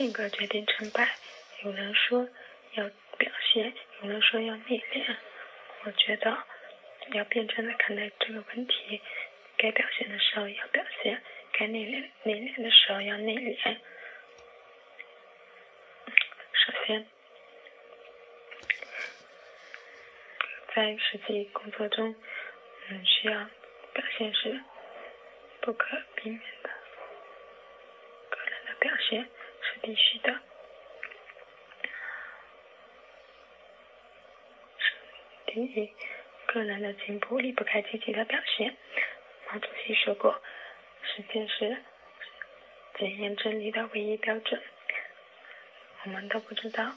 性格决定成败。有人说要表现，有人说要内敛。我觉得要辩证的看待这个问题，该表现的时候要表现，该内敛内敛的时候要内敛。首先，在实际工作中，嗯，需要表现是不可避免的，个人的表现必须的。第一，个人的进步离不开积极的表现。毛主席说过：“时间是检验真理的唯一标准。”我们都不知道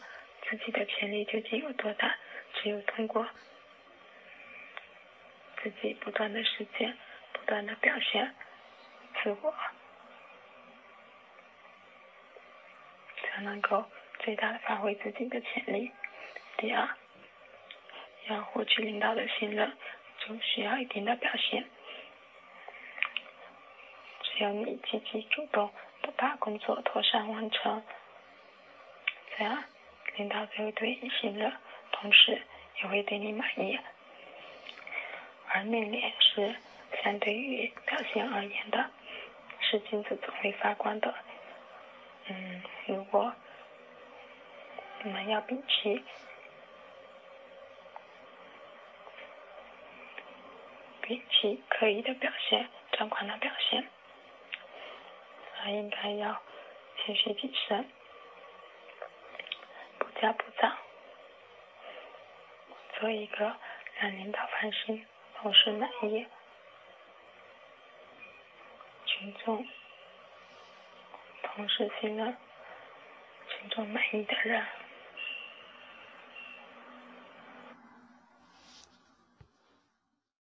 自己的潜力究竟有多大，只有通过自己不断的实践、不断的表现自我，才能够最大的发挥自己的潜力。第二。要获取领导的信任，就需要一定的表现。只有你积极主动的把工作妥善完成，这样领导才会对你信任，同时也会对你满意。而内敛是相对于表现而言的，是金子总会发光的。嗯，如果你们要摒弃。摒弃刻意的表现，张狂的表现，而应该要谦虚谨慎，不骄不躁，做一个让领导放心、同事满意、群众、同时信任、群众满意的人。